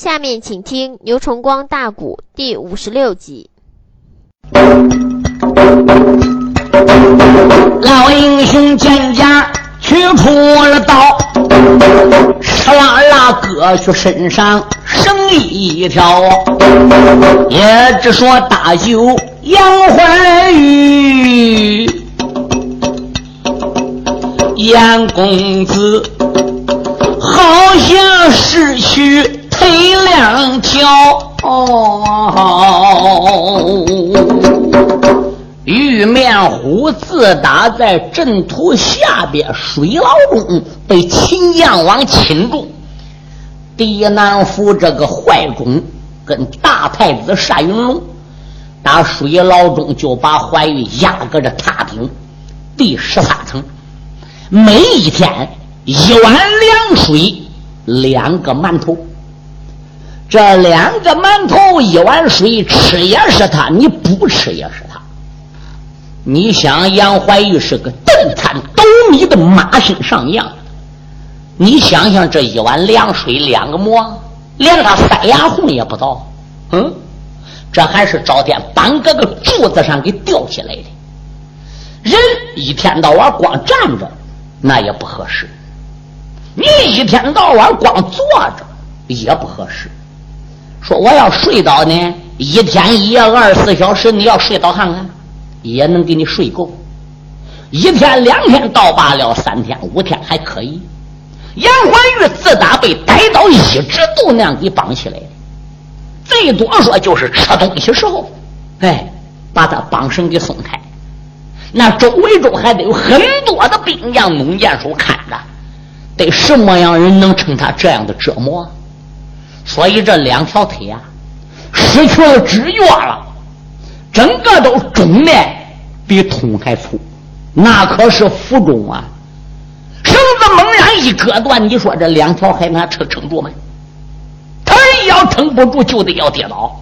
下面请听牛崇光大鼓第五十六集。老英雄见家取出了刀，哧啦啦割去身上剩一条，也只说大舅杨怀玉，杨公子好像失去黑两条。玉面虎自打在阵图下边水牢中被秦将王擒住，狄南府这个坏种跟大太子单云龙打水牢中就把怀玉压搁着塔顶第十三层，每一天一碗凉水，两个馒头。这两个馒头一碗水，吃也是他，你不吃也是他。你想杨怀玉是个顿餐斗米的马身上样，你想想这一碗凉水两个馍，连他塞牙缝也不到，嗯，这还是朝天绑搁个柱子上给吊起来的。人一天到晚光站着，那也不合适；你一天到晚光坐着也不合适。说我要睡到呢，一天一夜二十四小时，你要睡到看看。也能给你睡够，一天两天倒罢了，三天五天还可以。杨怀玉自打被逮到，一直都那样给绑起来的，最多说就是吃东西时候，哎，把他绑绳给松开。那周围中还得有很多的兵将、猛箭手看着，得什么样人能成他这样的折磨？所以这两条腿啊，失去了知觉了。整个都肿的比桶还粗，那可是负重啊！绳子猛然一割断，你说这两条还能撑撑住吗？他要撑不住，就得要跌倒。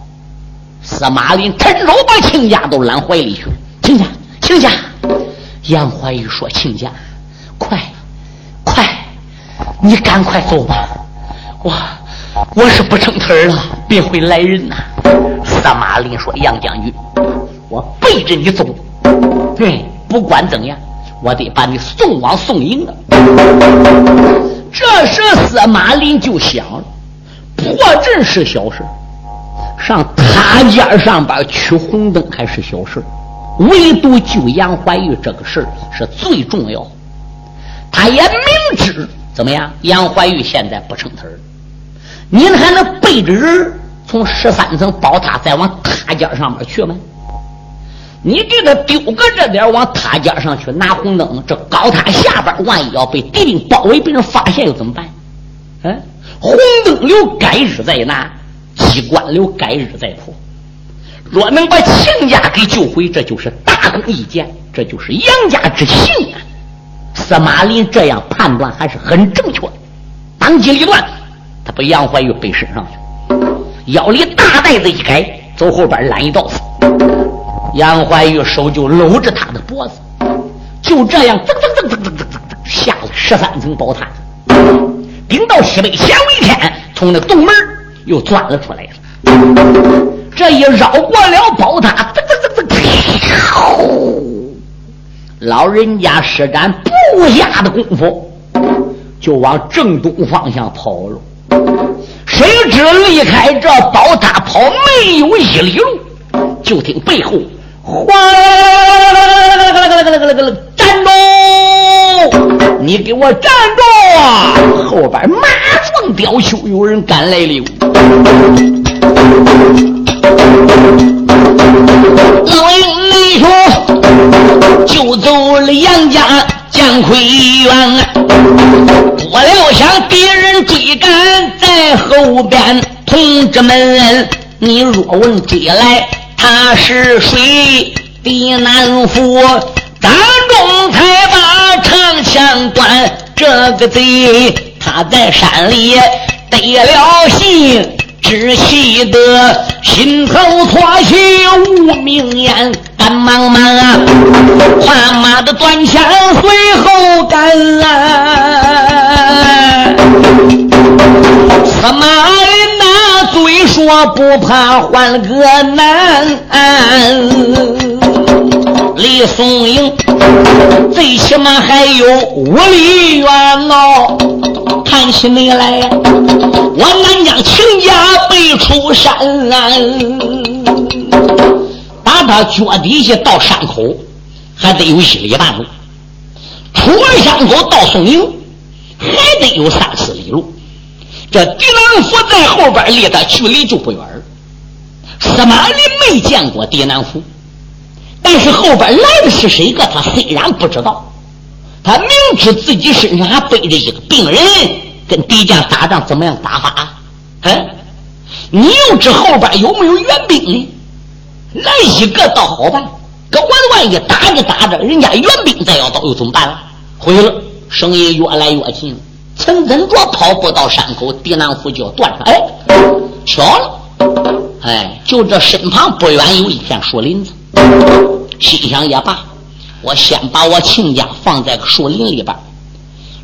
司马林伸手把亲家都揽怀里去，亲家，亲家。杨怀玉说：“亲家，快，快，你赶快走吧，我我是不成腿了，别会来人呐。”司马林说：“杨将军。”我背着你走，对，不管怎样，我得把你送往宋营啊。这时司马林就想了，破阵是小事，上塔尖上边取红灯还是小事，唯独救杨怀玉这个事是最重要。他也明知怎么样，杨怀玉现在不成词儿，您还能背着人从十三层宝塔再往塔尖上面去吗？你给他丢个这点往塔尖上去拿红灯，这高塔下边万一要被敌兵包围，被人发现又怎么办？嗯，红灯留改日再拿，机关留改日再破。若能把亲家给救回，这就是大功一件，这就是杨家之幸啊！司马林这样判断还是很正确的。当机立断，他把杨怀玉背身上去，腰里大袋子一改，走后边揽一道子。杨怀玉手就搂着他的脖子，就这样噔噔噔噔噔噔噔下了十三层宝塔，顶到西北显微天，从那洞门又钻了出来了。这一绕过了宝塔，噔噔噔噔，老人家施展不下的功夫，就往正东方向跑了。谁知离开这宝塔跑没有一里路，就听背后。哗啦啦啦啦啦啦啦啦啦啦！站住！你给我站住！后边马壮雕修有人赶来了。老英内兄就走了杨家姜奎元，我料想敌人追赶在后边，同志们，你若问追来。他是谁？的南府张仲才把长枪端，这个贼他在山里得了信，只气得心头错起无名烟，赶忙忙啊，换马的断枪随后赶来，司马人呐。虽说不怕换个男，李松营最起码还有五里远哦。看起你来，我南疆秦家背出山，打他脚底下到山口还得有一里半路，出了山口到松营还得有三四里路。这狄南府在后边离他距离就不远司马懿没见过狄南府，但是后边来的是谁个，他虽然不知道，他明知自己身上还背着一个病人，跟敌将打仗怎么样打法？嗯，你又知后边有没有援兵呢？来一个倒好办，可万万一打着打着，人家援兵再要到，又怎么办了？毁了，声音越来越近了。陈真着跑步到山口，狄南府就要断上。哎，巧了，哎，就这身旁不远有一片树林子。心想也罢，我先把我亲家放在树林里边，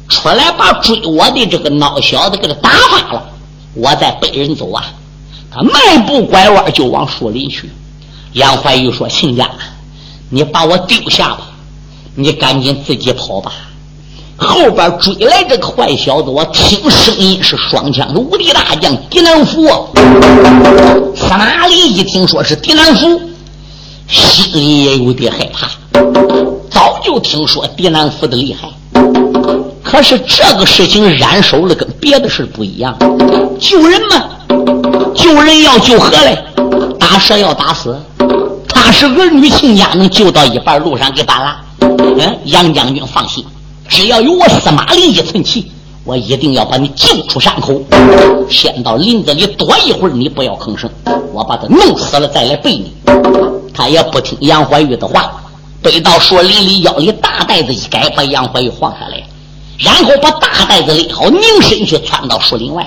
出来把追我的这个孬小子给他打发了，我再背人走啊。他迈步拐弯就往树林去。杨怀玉说：“亲家，你把我丢下吧，你赶紧自己跑吧。”后边追来这个坏小子，我听声音是双枪的无敌大将狄南福。司马懿一听说是狄南福，心里也有点害怕。早就听说狄南福的厉害，可是这个事情染手了，跟别的事不一样。救人嘛，救人要救何来？打蛇要打死，他是儿女亲家，能救到一半路上给办了。嗯，杨将军放心。只要有我司马林一寸气，我一定要把你救出山口。先到林子里躲一会儿，你不要吭声，我把他弄死了再来背你。他也不听杨怀玉的话，背到树林里，腰里大袋子一改，把杨怀玉放下来，然后把大袋子勒好，拧身去窜到树林外。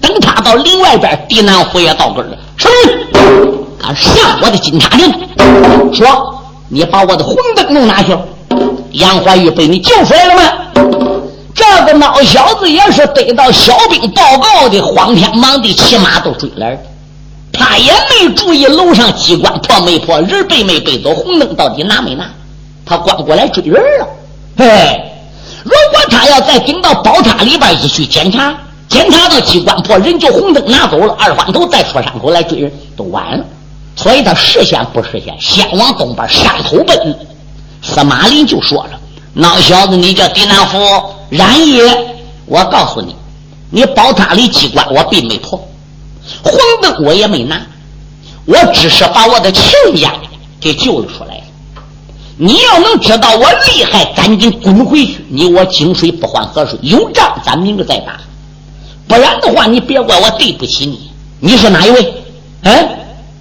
等他到林外边，狄南虎也到跟了。什么？敢上我的金叉岭？说你把我的红灯弄哪去了？杨怀玉被你救出来了吗？这个孬小子也是得到小兵报告的，慌天忙地骑马都追来了。他也没注意楼上机关破没破，人背没背走，红灯到底拿没拿？他光过来追人了。嘿，如果他要再顶到宝塔里边一去检查，检查到机关破，人就红灯拿走了，二环头再出山口来追人都晚了。所以他实现不实现，先往东边山头奔。司马林就说了：“那小子，你叫狄南福，然也。我告诉你，你宝塔里机关我并没破，红灯我也没拿，我只是把我的亲家给救了出来。你要能知道我厉害，赶紧滚回去。你我井水不犯河水，有仗咱明着再打。不然的话，你别怪我对不起你。你是哪一位？嗯，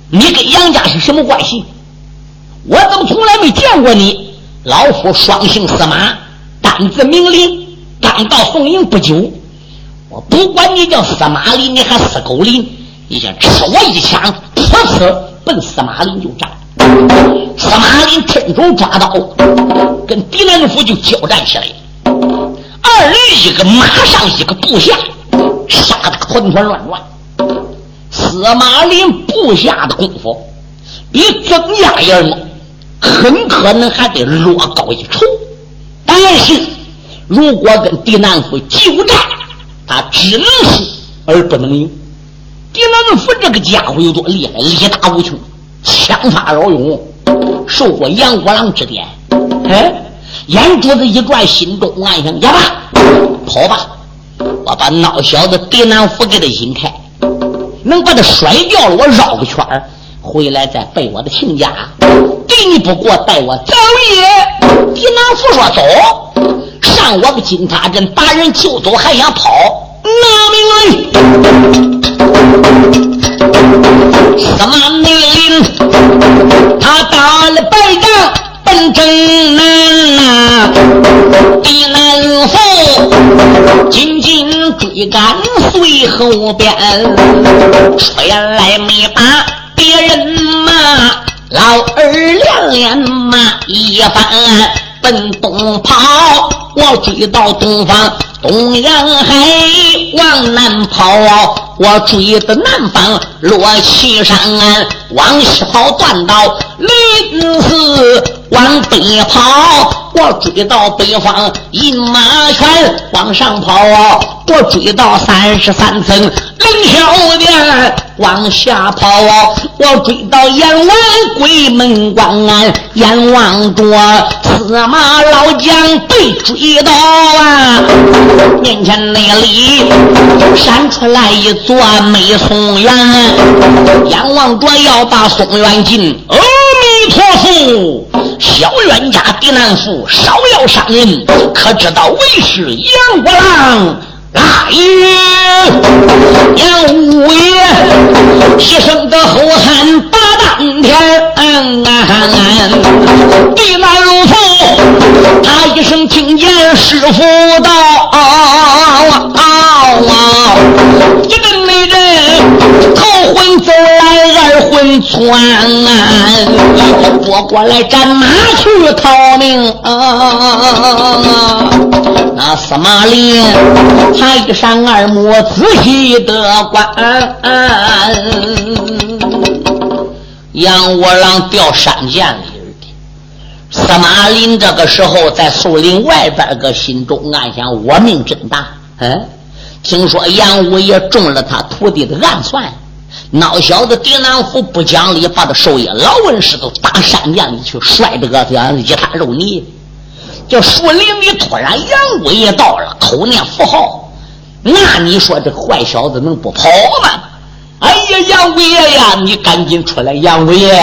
你跟杨家是什么关系？我怎么从来没见过你？”老夫双姓司马，单字名林，刚到宋营不久。我不管你叫司马林，你还司狗林，你先吃我一枪，噗呲奔司马林就战。司马林趁手抓刀，跟狄南府就交战起来。二人一个马上一个部下，杀得团团乱乱。司马林部下的功夫比曾家爷猛。很可能还得落高一筹，但是如果跟狄南府久战，他只能输而不能赢。狄南府这个家伙有多厉害？力大无穷，枪法老勇，受过杨国郎指点。哎，眼珠子一转，心中暗想：呀吧，跑吧！我把孬小子狄南府给他引开，能把他甩掉了，我绕个圈回来再背我的亲家。你不过，待我走也！狄南福说：“走，上我个金塔镇把人救走，还想跑？拿命来！”司马命令，他打了败仗奔正南呐，狄南福紧紧追赶随后边，出来没把别人骂。老二连连骂一番，奔东跑，我追到东方，东洋海往南跑，我追的南方落西山，往西跑断到临淄，往北跑我追到北方饮马泉，往上跑我追到三十三层凌霄殿，往下跑我追到阎王鬼门关，眼望着司马老将被追到啊，面前那里闪出来一座美松园，眼望着要把松园进。阿弥陀佛，小冤家狄难福，少要伤人，可知道为是杨国郎。大爷，杨五爷，一声的吼喊把当天，地难如父，他一声听见师傅道，一阵没人，头昏走，魂窜，拨过来战马去逃命。啊那司马林，他一闪二目，仔细的观。杨五郎掉山涧里的。司马林这个时候在树林外边，个心中暗想：我命真大。嗯，听说杨五爷中了他徒弟的暗算，孬小子狄南福不讲理，把他授业老文师都打山涧里去，摔得个像一滩肉泥。这树林里突然杨五爷到了，口念符号，那你说这坏小子能不跑吗？哎呀，杨五爷呀，你赶紧出来！杨五爷，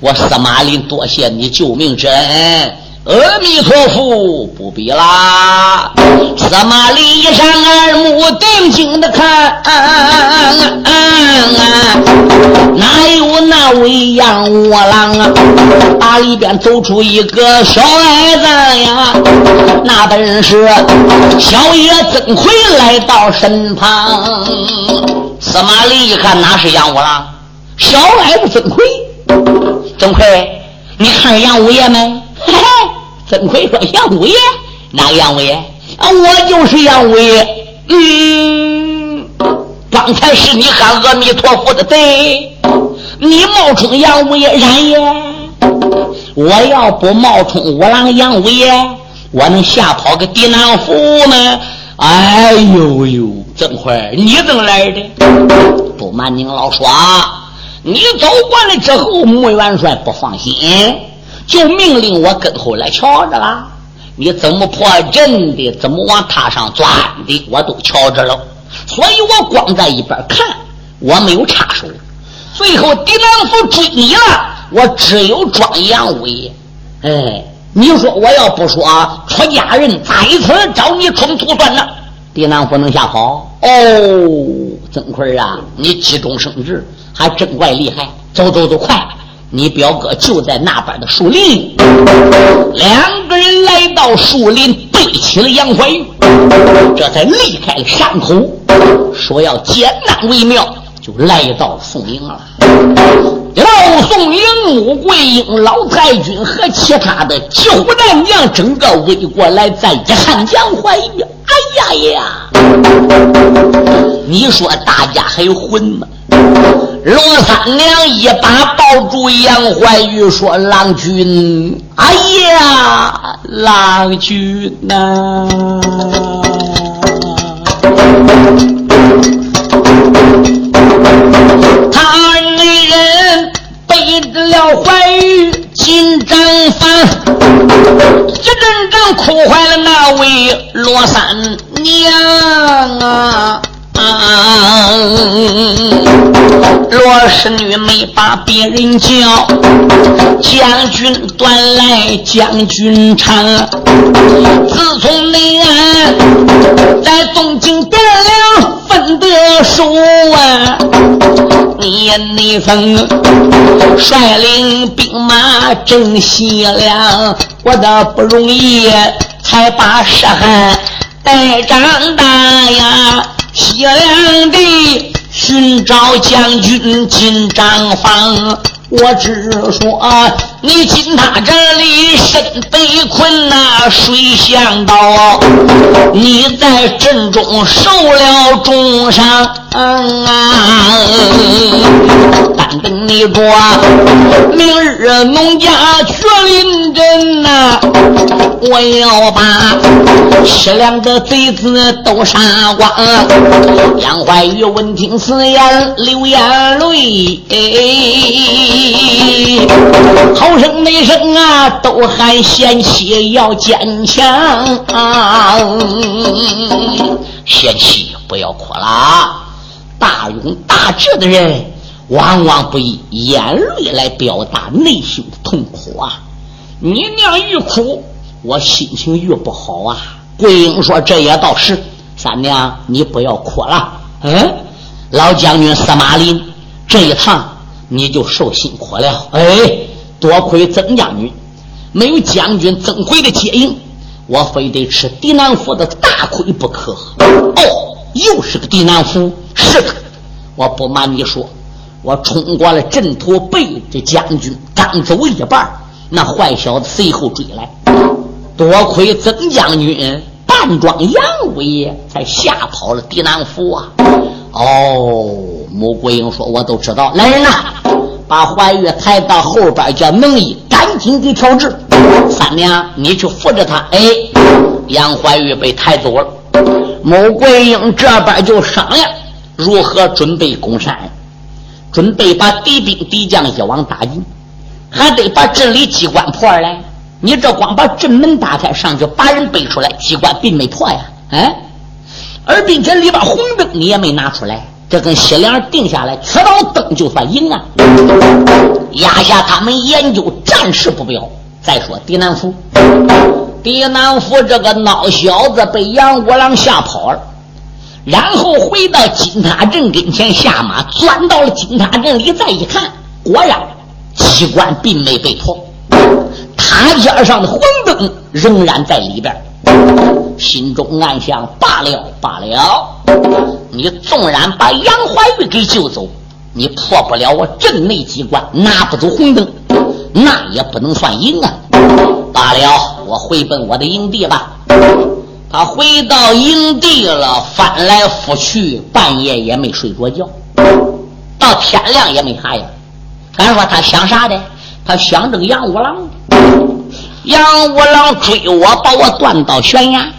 我司马林多谢你救命之恩。阿弥陀佛，不必啦。司马懿一扇耳目，定睛的看，哪有那位杨五郎啊？打里边走出一个小矮子呀，那本是小爷曾奎来到身旁。司马懿一看，哪是杨五郎？小矮子曾奎，曾奎，你看杨五爷没？嘿嘿。曾奎说：“杨五爷，哪个杨五爷？啊，我就是杨五爷。嗯，刚才是你喊阿弥陀佛的对，你冒充杨五爷，然也。我要不冒充五郎杨五爷，我能吓跑个狄南福吗？哎呦呦，曾奎，你怎么来的？不瞒您老说啊，你走过来之后，穆元帅不放心。”就命令我跟后来瞧着了，你怎么破阵的，怎么往塔上钻的，我都瞧着了。所以我光在一边看，我没有插手。最后狄良福追你了，我只有装杨五爷。哎，你说我要不说出家人在此找你冲突算了，狄良福能吓跑？哦，曾奎啊，你急中生智，还真怪厉害。走走走，快！你表哥就在那边的树林，两个人来到树林，背起了杨怀玉，这才离开了山口，说要艰难为妙，就来到宋营了。老宋营，穆桂英、老太君和其他的几户男将，整个围过来，再一看杨怀玉，哎呀呀！你说大家还有魂吗？罗三娘一把抱住杨怀玉，说：“郎君，哎呀，郎君呐！”他二人背着了怀玉进帐房，一阵阵哭坏了那位罗三娘啊！罗氏女没把别人叫，将军端来将军唱。自从内安在东京得了分得书啊，你那份率领兵马征西凉，我的不容易才把石汉带长大呀。西凉的寻找将军进帐房，我只说你进他这里身被困呐，谁想到你在阵中受了重伤啊？但等你着，明日农家去临阵呐，我要把西凉的贼子都杀光。杨怀玉闻听此言，流眼泪，好声内声啊，都喊贤妻要坚强。贤妻不要哭了，大勇大志的人往往不以眼泪来表达内心的痛苦啊！你娘愈哭，我心情越不好啊！桂英说：“这也倒是，三娘你不要哭了。嗯，老将军司马林这一趟你就受辛苦了。哎，多亏曾将军没有将军曾奎的接应。”我非得吃狄南府的大亏不可。哦，又是个狄南府，是的。我不瞒你说，我冲过了阵图，被这将军刚走一半，那坏小子随后追来。多亏曾将军扮装杨五爷，才吓跑了狄南府啊。哦，穆桂英说，我都知道。来人呐，把怀玉抬到后边，叫能义赶紧给调治。三娘，你去扶着他。哎，杨怀玉被抬走了。穆桂英这边就商量如何准备攻山，准备把敌兵敌将一网打尽，还得把镇里机关破来。你这光把镇门打开，上去把人背出来，机关并没破呀。哎，而并且里边红灯你也没拿出来，这跟西凉定下来，缺道灯就算赢啊。压下他们研究战事不表。再说狄南府，狄南府这个孬小子被杨五郎吓跑了，然后回到金塔镇跟前下马，钻到了金塔镇里，再一看，果然机关并没被破，塔尖上的红仍然在里边，心中暗想：罢了罢了，你纵然把杨怀玉给救走，你破不了我镇内机关，拿不走红灯。那也不能算赢啊！罢了，我回奔我的营地吧。他回到营地了，翻来覆去，半夜也没睡着觉，到天亮也没啥呀。咱说他想啥的？他想这个杨五郎。杨五郎追我，把我断到悬崖，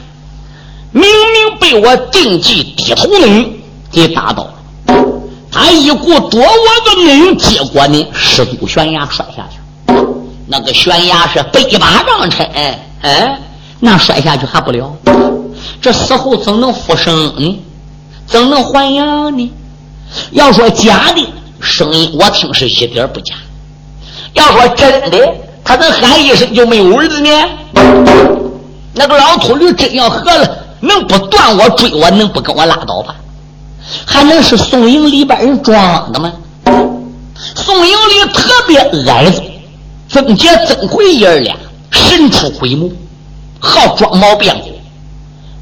明明被我定计低头人给打倒了。他一股躲我的命，结果呢，失足悬崖摔下去。那个悬崖是百八丈深，哎，那摔下去还不了？这死后怎能复生呢？怎能还阳呢？要说假的声音，我听是一点不假；要说真的，他能喊一声就没有儿子呢？那个老秃驴真要喝了，能不断我追我，能不跟我拉倒吧？还能是宋营里边人装的吗？宋营里特别矮子。曾杰、曾奎爷儿俩神出鬼没，好装毛变虎。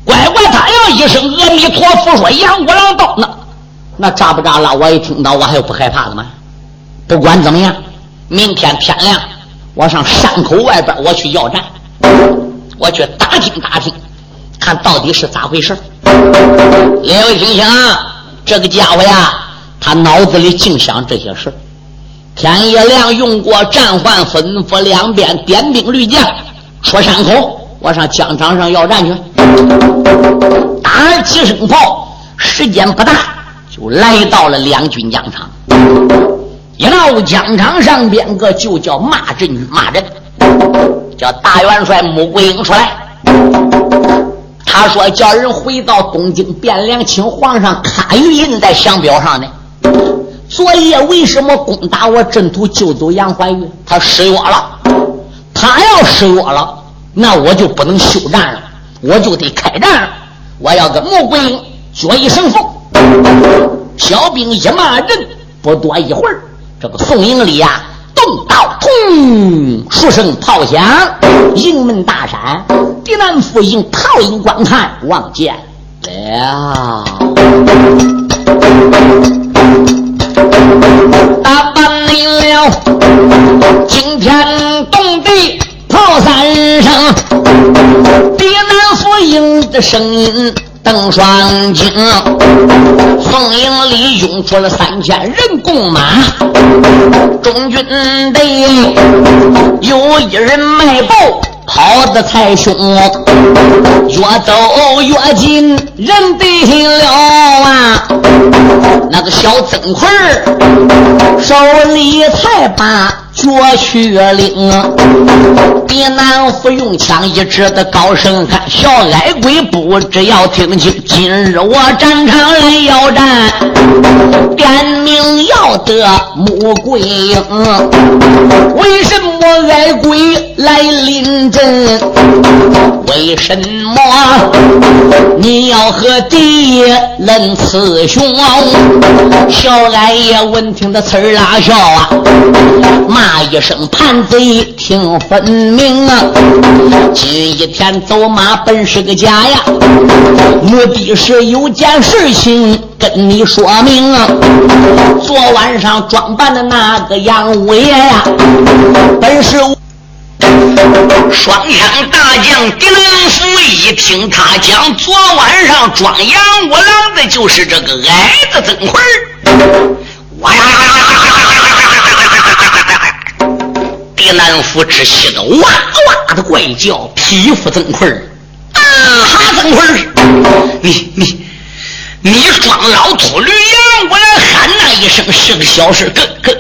乖乖，他要一声阿弥陀佛，说杨五郎到，那那扎不扎了？我一听到，我还有不害怕的吗？不管怎么样，明天天亮，我上山口外边，我去要战，我去打听打听，看到底是咋回事。两位听想，这个家伙呀，他脑子里净想这些事天一亮，用过战唤，吩咐两边点兵率将出山口。我上疆场上要战去，打几声炮，时间不大，就来到了两军疆场。一到疆场上边个就叫骂阵，骂阵，叫大元帅穆桂英出来。他说叫人回到东京汴梁，请皇上卡玉印在降表上呢。昨夜为什么攻打我阵图救走杨怀玉？他失约了。他要失约了，那我就不能休战了，我就得开战了。我要跟穆桂英决一胜负。小兵一骂人，不多一会儿，这个宋营里呀，动刀，通，数声炮响，营门大闪，狄南府营炮营观看，望见了。打扮了，惊天动地炮三声，敌南府营的声音邓双金，宋营里涌出了三千人共马，中军的有一人迈步。跑得太凶，越走越近，人得了啊！那个小曾奎手里才把。绝去领，狄南府用枪一指的高声喊：“小矮鬼，不知要听清，今日我战场来要战，点名要得穆桂英。为什么矮鬼来临阵？为什么你要和敌人雌雄？”小矮爷闻听的呲儿拉笑啊，骂。那一声叛贼听分明啊！今一天走马本是个假呀，目的是有件事情跟你说明啊。昨晚上装扮的那个杨五爷呀，本是双枪大将狄仁福。一听他讲，昨晚上装杨五郎的就是这个矮子曾奎哇呀呀呀！狄南府之气的哇哇的怪叫，匹夫曾奎啊哈曾奎你你你装老秃驴样，我来喊那一声是个小事，跟跟，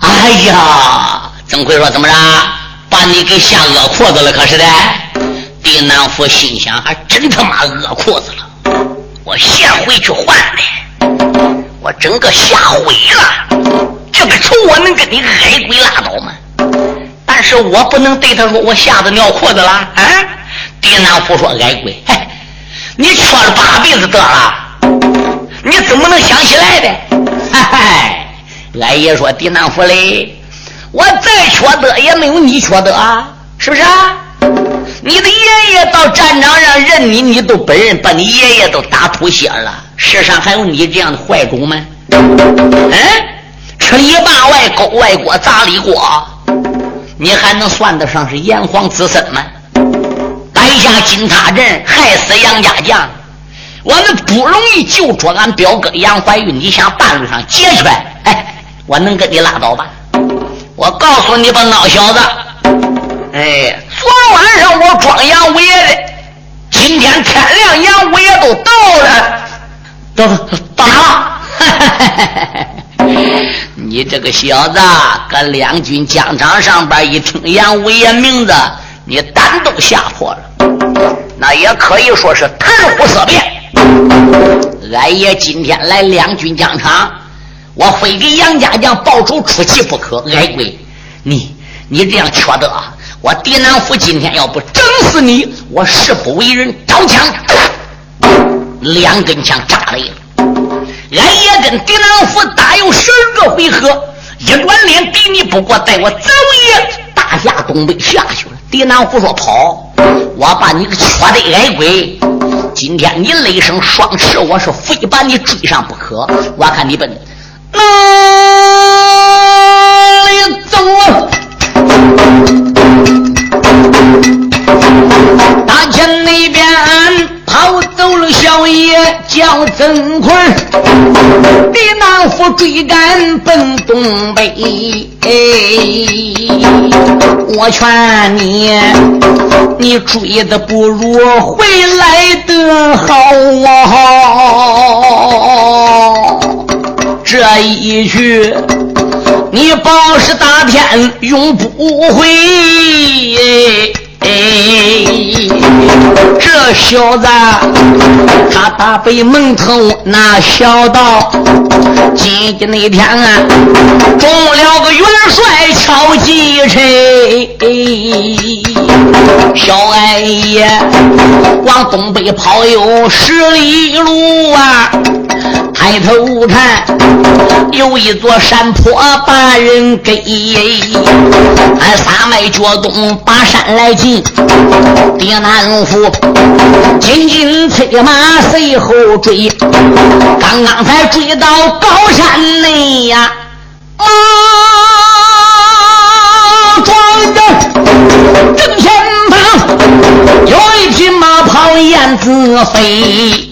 哎呀，曾奎说怎么着，把你给吓饿裤子了，可是的。狄南府心想，还真他妈饿裤子了，我先回去换来，我整个吓毁了，这个仇我能跟你矮鬼拉倒吗？但是我不能对他说我吓得尿裤子了啊！狄南福说：“矮鬼，你缺了八辈子德了，你怎么能想起来的？”嗨嗨，俺爷说：“狄南福嘞，我再缺德也没有你缺德啊，是不是啊？你的爷爷到战场上认你，你都本人把你爷爷都打吐血了，世上还有你这样的坏种吗？嗯，吃里扒外，勾外锅，砸里锅。”你还能算得上是炎黄子孙吗？摆下金塔阵，害死杨家将，我们不容易救出俺表哥杨怀玉，你想半路上解决？哎，我能跟你拉倒吧？我告诉你吧，孬小子！哎，昨晚上我装杨五爷的，今天天亮，杨五爷都到了，到到哪了？你这个小子，搁两军疆场上边一听杨五爷名字，你胆都吓破了。那也可以说是谈虎色变。俺爷今天来两军疆场，我非给杨家将报仇出气不可。矮鬼，你你这样缺德，我狄南府今天要不整死你，我誓不为人招枪。两根枪扎了。俺也跟狄南府打有十二个回合，一转脸敌你不过，带我走也大下东北下去了。狄南府说跑，我把你个缺德矮鬼！今天你雷声双翅，我是非把你追上不可。我看你奔哪里走啊？大前那边。跑走了小爷叫曾奎，狄南府追赶奔东北。我劝你，你追的不如回来的好啊！这一去，你保是大天永不回。这小子，他打北门头那小道，今天那天啊，中了个元帅敲击车，小矮爷往东北跑有十里路啊。抬头看，有一座山坡把人给，俺撒迈脚东把山来进，狄南府紧紧催马随后追，刚刚才追到高山内呀，马庄的正前方有一匹马。跑燕子飞。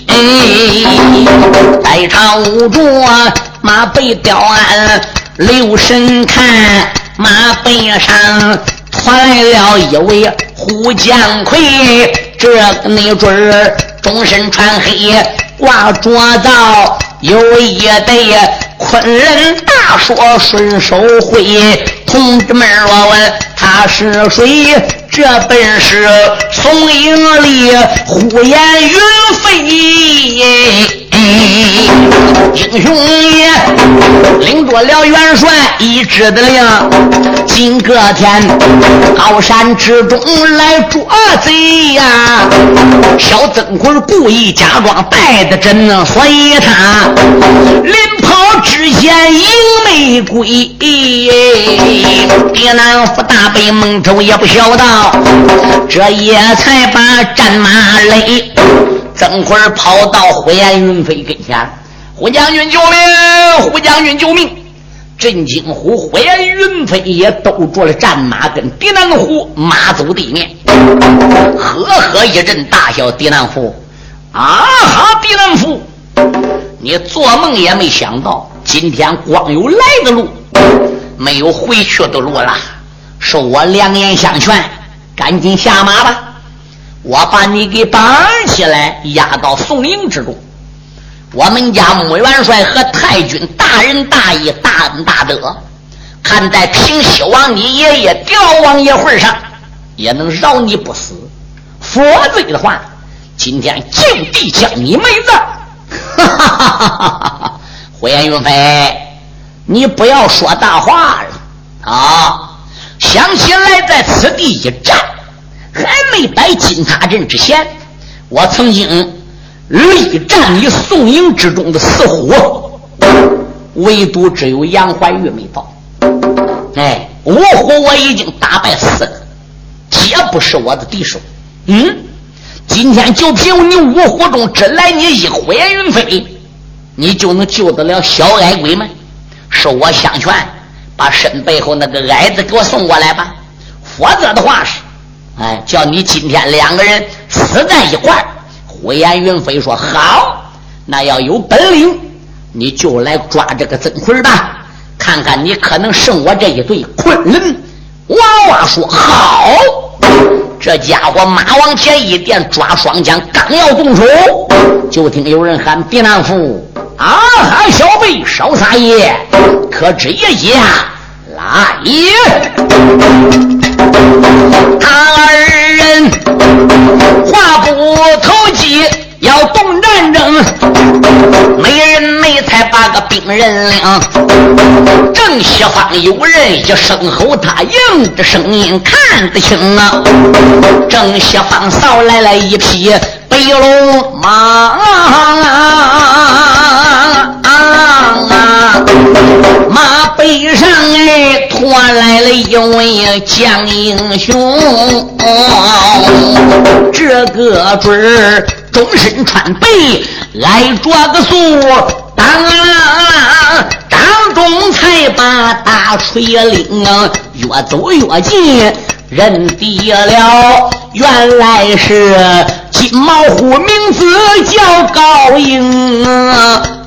在朝着马背吊鞍，留神看马背上团来了一位虎将魁，这个没准儿终身穿黑，挂着道有一对昆仑大说顺手挥。同志们，我问他是谁？这本是宋英里呼延云飞。英雄也领着了元帅一支的令，今个天高山之中来捉贼呀！小曾奎故意假装带的真，所以他临跑之前迎没归。别南府大北蒙州也不晓得，这也才把战马累。曾奎跑到呼延云飞跟前。胡将军救命！胡将军救命！镇惊虎、呼延云飞也兜住了战马，跟狄南虎马走地面，呵呵一阵大笑。狄南虎，啊哈！狄南虎，你做梦也没想到，今天光有来的路，没有回去的路了。受我良言相劝，赶紧下马吧！我把你给绑起来，押到宋营之中。我们家穆元帅和太君大仁大义、大恩大德，看在平西王你爷爷刁王爷份上，也能饶你不死。否则的话，今天就地将你妹子！哈哈哈哈哈！呼延云飞，你不要说大话了啊！想起来在此地一战，还没摆金塔阵之前，我曾经。力战你宋营之中的死虎，唯独只有杨怀玉没到。哎，五虎我已经打败四个，皆不是我的敌手。嗯，今天就凭你五虎中只来你一呼延云飞，你就能救得了小矮鬼们？受我相劝，把身背后那个矮子给我送过来吧。否则的话是，哎，叫你今天两个人死在一块儿。呼延云飞说：“好，那要有本领，你就来抓这个曾奎吧，看看你可能胜我这一对昆仑。”娃娃说：“好。”这家伙马往前一垫，抓双枪，刚要动手，就听有人喊：“别难夫啊！哈，小辈少撒野，可知一下来。”他二人话不投机，要动战争，没人没才把个兵人领。正西方有人一声吼，他应着声音看得清啊。正西方扫来了一匹白龙马。啊马背上哎，驮来了一位将英雄，这个准儿终身穿白，挨着个素，当当中才把大锤领，越走越近，认得了，原来是金毛虎，名字叫高英。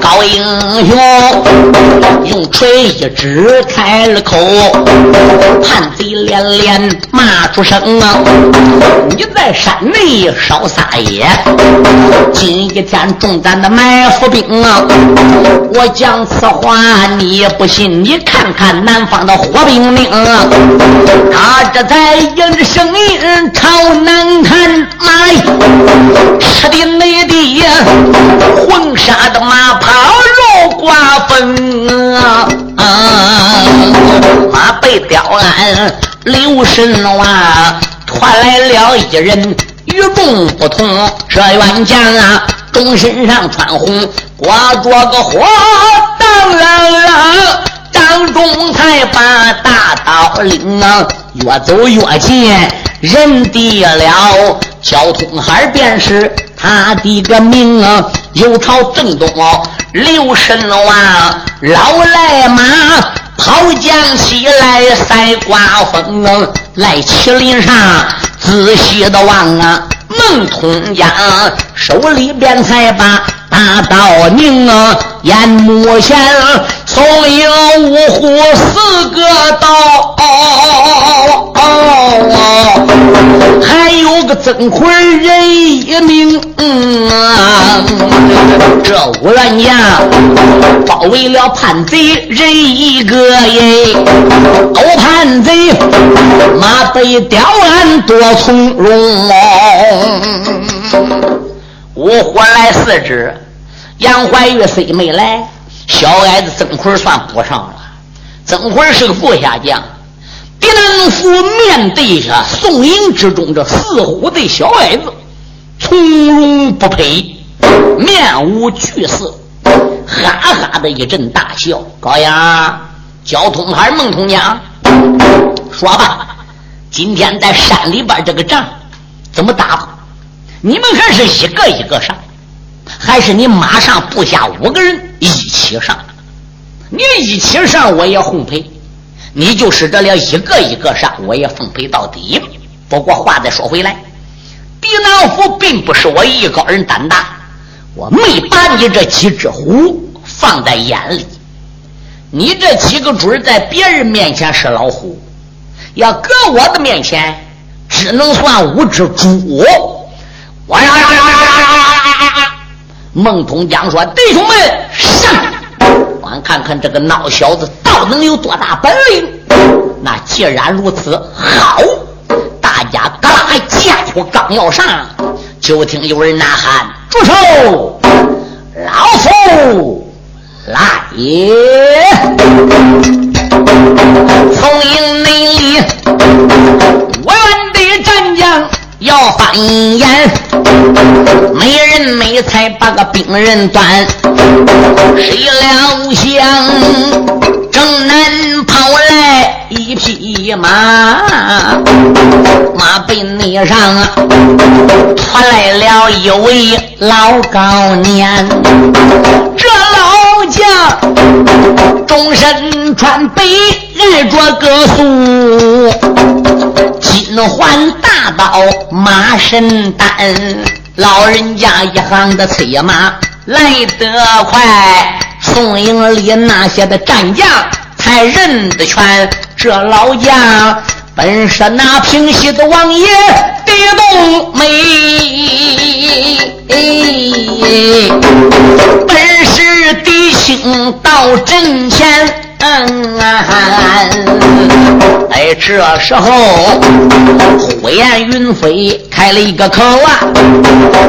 高英雄用锤一指开了口，叛贼连连骂出声啊！你在山内少撒野，今一天中咱的埋伏兵啊！我讲此话你不信，你看看南方的火兵兵，他这在应着声音朝南看，妈呀，吃的内地。黄沙的马跑如刮风啊！马背雕鞍刘神王，拖来了一人与众不同。这员将啊，中身上穿红，挂着个火，当啷啷，当中才把大刀领啊，越走越近，认得了交通孩便是他的个名啊。又朝正东啊刘神王老来马跑将西来赛刮风啊，来麒麟上仔细的望啊，孟通江手里边才把大刀拧啊，眼目前松鹰五虎四个刀，还有个曾奎人一命。这五员将包围了叛贼人一个耶，都叛贼马背雕鞍多从容。五虎来四只，杨怀玉虽没来，小矮子曾奎算补上了。曾奎是个部下将，狄南府面对着宋营之中这四虎的小矮子，从容不迫，面无惧色，哈哈的一阵大笑。高阳，交通还是孟通江？说吧，今天在山里边这个仗怎么打？你们还是一个一个上，还是你马上部下五个人一起上？你一起上我也奉陪，你就使得了一个一个上我也奉陪到底。不过话再说回来，狄南虎并不是我一个人胆大，我没把你这几只虎放在眼里。你这几个准在别人面前是老虎，要搁我的面前，只能算五只猪。哇呀呀呀呀呀呀呀！孟通江说：“弟兄们，上！我看看这个孬小子能有多大本领。那既然如此，好！大家嘎啦一家伙刚要上，就听有人呐喊：‘住手！老夫来也！’从营内里，我愿的战将。”要翻眼，没人没才把个兵人端，谁料想正南跑来一匹马，马背内上拖来了一位老高年，这老将终身穿白，日着个素。金环大刀马身单，老人家一行的催马来得快，宋营里那些的战将才认得全。这老将本是那平西的王爷狄冬梅，本是弟兄到阵前。嗯啊！哎，这时候呼延云飞开了一个口啊，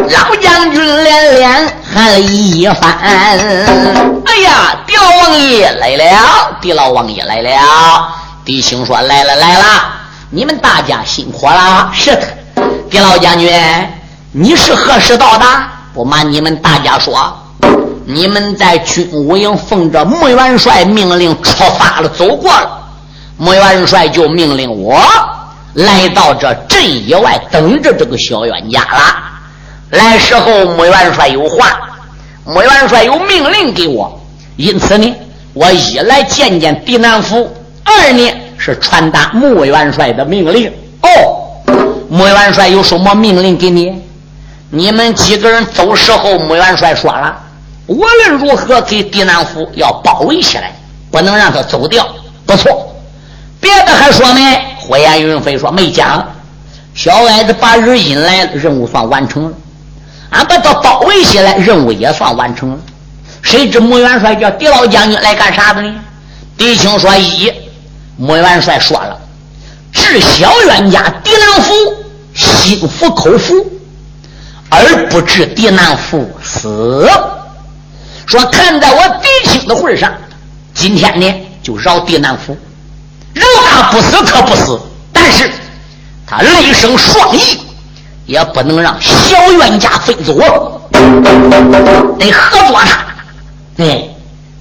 老将军连连喊了一番。哎呀，狄老王爷来了！狄老王爷来了！弟兄说来了来了，你们大家辛苦了。是的，狄老将军，你是何时到达？不瞒你们大家说。你们在军务营奉着穆元帅命令出发了，走过了。穆元帅就命令我来到这镇野外等着这个小冤家了。来时候穆元帅有话，穆元帅有命令给我，因此呢，我一来见见狄南府，二呢是传达穆元帅的命令。哦，穆元帅有什么命令给你？你们几个人走时候，穆元帅说了。无论如何，给狄南府要包围起来，不能让他走掉。不错，别的还说没？火焰云飞说没讲。小矮子把人引来，任务算完成了。俺把他包围起来，任务也算完成了。谁知穆元帅叫狄老将军来干啥的呢？狄青说：一，穆元帅说了，治小冤家狄南府心服口服，而不治狄南府死。说看在我嫡亲的份上，今天呢就饶狄南府，饶他不死可不死，但是他雷声双翼，也不能让小冤家飞走，得合作他。哎，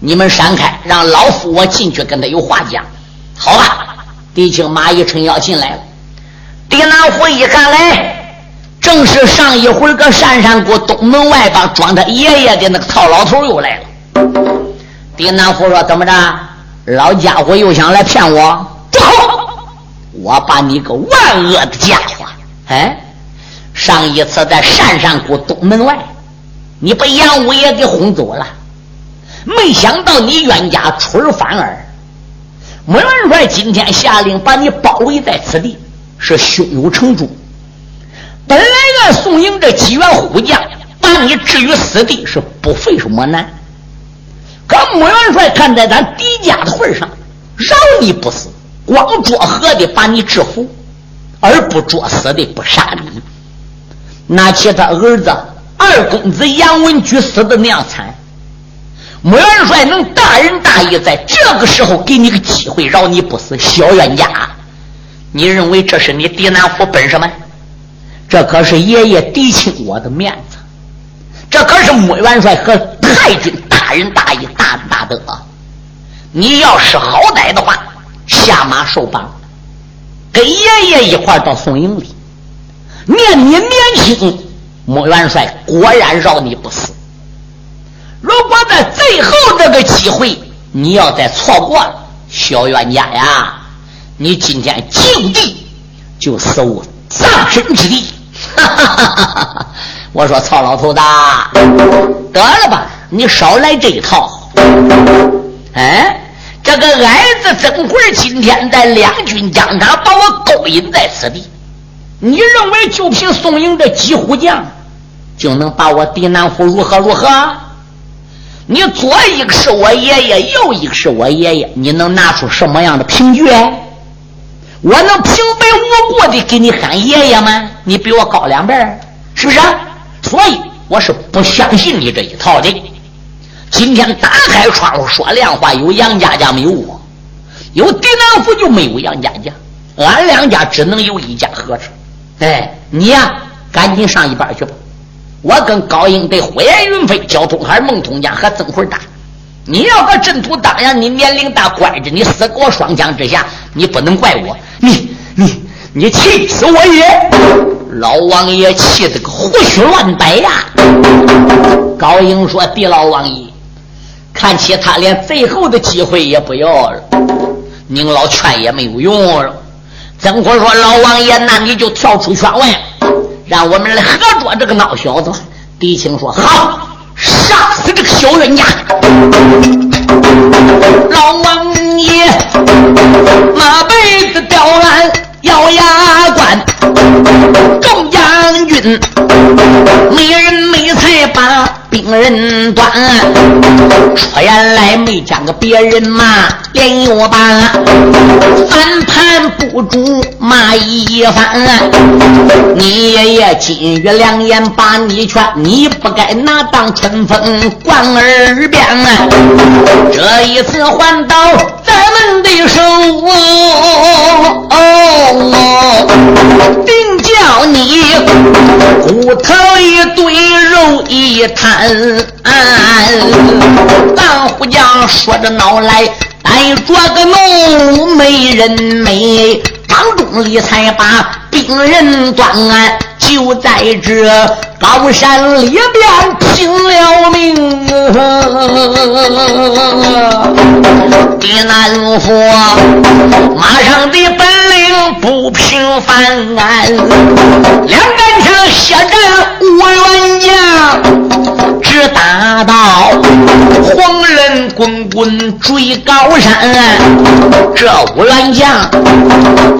你们闪开，让老夫我进去跟他有话讲。好吧，狄青马一撑要进来了，狄南府一看来。正是上一回搁山山谷东门外边装他爷爷的那个套老头又来了。丁南虎说：“怎么着？老家伙又想来骗我？不好！我把你个万恶的家伙！哎，上一次在山山谷东门外，你把杨五爷给轰走了，没想到你冤家出尔反尔。穆元帅今天下令把你包围在此地，是胸有成竹。本来俺宋营这几员虎将把你置于死地是不费什么难，可穆元帅看在咱狄家的份上，饶你不死，光捉活的把你制服。而不作死的不杀你，拿起他儿子二公子杨文举死的那样惨，穆元帅能大仁大义在这个时候给你个机会饶你不死，小冤家，你认为这是你狄南府本事吗？这可是爷爷嫡亲我的面子，这可是穆元帅和太君大仁大义大恩大德，你要是好歹的话，下马受绑。跟爷爷一块到宋营里，念你年轻，穆元帅果然饶你不死。如果在最后这个机会你要再错过了，小冤家呀，你今天就地就死无葬身之地。哈哈哈哈哈！我说曹老头子，得了吧，你少来这一套。哎。这个矮子曾会今天在两军疆场把我勾引在此地，你认为就凭宋营这几虎将就能把我狄南府如何如何？你左一个是我爷爷，右一个是我爷爷，你能拿出什么样的凭据？我能平白无故的给你喊爷爷吗？你比我高两辈，是不是？所以我是不相信你这一套的。今天打开窗户说亮话，有杨家家没有我，有狄南府就没有杨家家，俺两家只能有一家合着。哎，你呀，赶紧上一班去吧。我跟高英德、火焰云飞、交通海、孟通家和曾辉打。你要搁阵图，当然你年龄大，怪着你死过双枪之下，你不能怪我。你你你气死我也！老王爷气得个胡须乱摆呀。高英说：“狄老王爷。”看起他连最后的机会也不要了，您老劝也没有用了。曾国说：“老王爷，那你就跳出圈外，让我们来合作这个孬小子。”狄青说：“好，杀死这个小冤家。”老王爷马背子吊鞍，咬牙关，众将军没人没才把。病人端，出言来没见个别人骂，连又把翻盘不住骂一番。你爷爷金玉良言把你劝，你不该拿当春风灌耳边。这一次还到咱们的手，骨头一堆，肉一摊。咱虎将说着闹来，带着个怒没人没，当中里才把病人断。就在这高山里边拼了命，狄南府马上的本领不平凡，两杆枪血战五员将。直打到黄人滚滚追高山，这五员将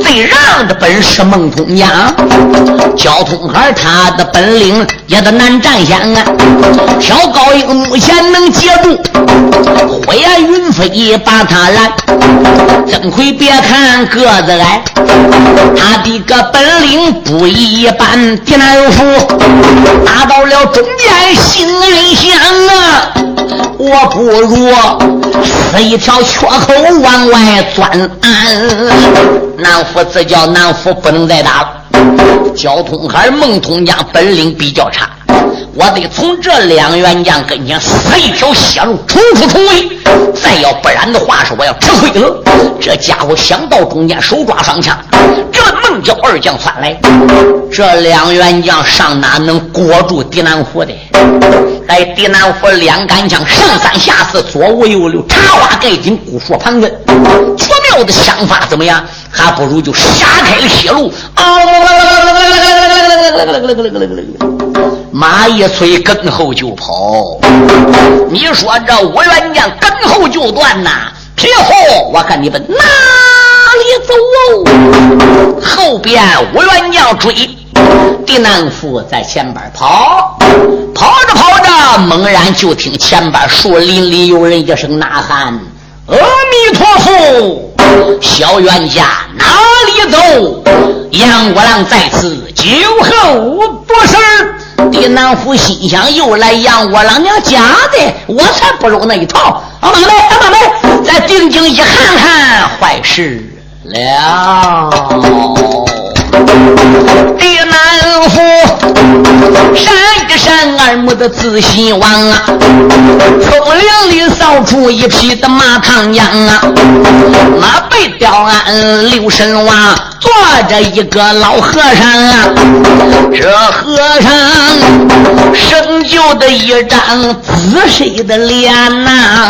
最让的本事孟通江，交通孩他的本领也得难战先啊！挑高英目前能接住，火焰云飞把他拦。曾奎别看个子矮，他的个本领不一般，敌难服，打到了中间心爱。你想啊，我不如死一条缺口往外钻。南府这叫南府，不能再打了。交通海孟通家本领比较差。我得从这两员将跟前撕一条血路，冲出重围。再要不然的话，是我要吃亏了。这家伙想到中间手抓双枪，这能叫二将窜来，这两员将上哪能裹住狄南虎的？在狄南虎两杆枪上三下四，左五右六，插花盖顶，固若盘根。绝妙的枪法怎么样？还不如就杀开了血路。啊！马一催，跟后就跑。你说这武元将跟后就断呐？皮后，我看你们哪里走哦？后边武元将追，狄南府在前边跑，跑着跑着，猛然就听前边树林里有人一声呐喊：“阿弥陀佛！”小冤家哪里走？杨五郎在此酒后不食。狄南府心想：又来杨五郎娘家的，我才不如那一套。阿妈们，阿妈们，再定睛一看看，坏事了。二目的自信王啊，从林里扫出一匹的马唐羊啊，马背吊鞍六神娃。坐着一个老和尚啊，这和尚生就的一张紫水的脸呐，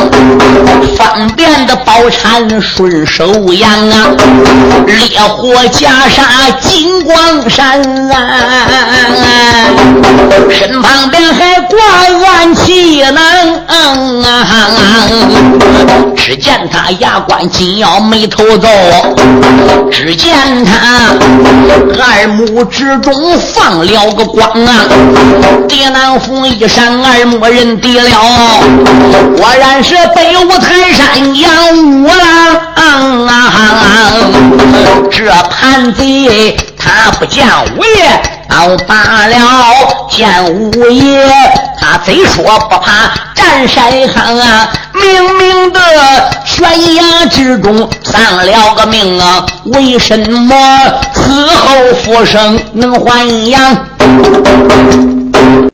方便的宝铲顺手扬啊，烈火袈裟金光闪啊，身旁边还挂暗器能啊，只见他牙关紧咬眉头皱，只见。他二目之中放了个光啊！爹南府一闪，二目认敌了，果然是北五台山杨五郎啊！这叛贼他不见五爷倒罢了，见五爷他贼说不怕战山寒啊！明明的悬崖之中丧了个命啊！为什么死后复生能还阳？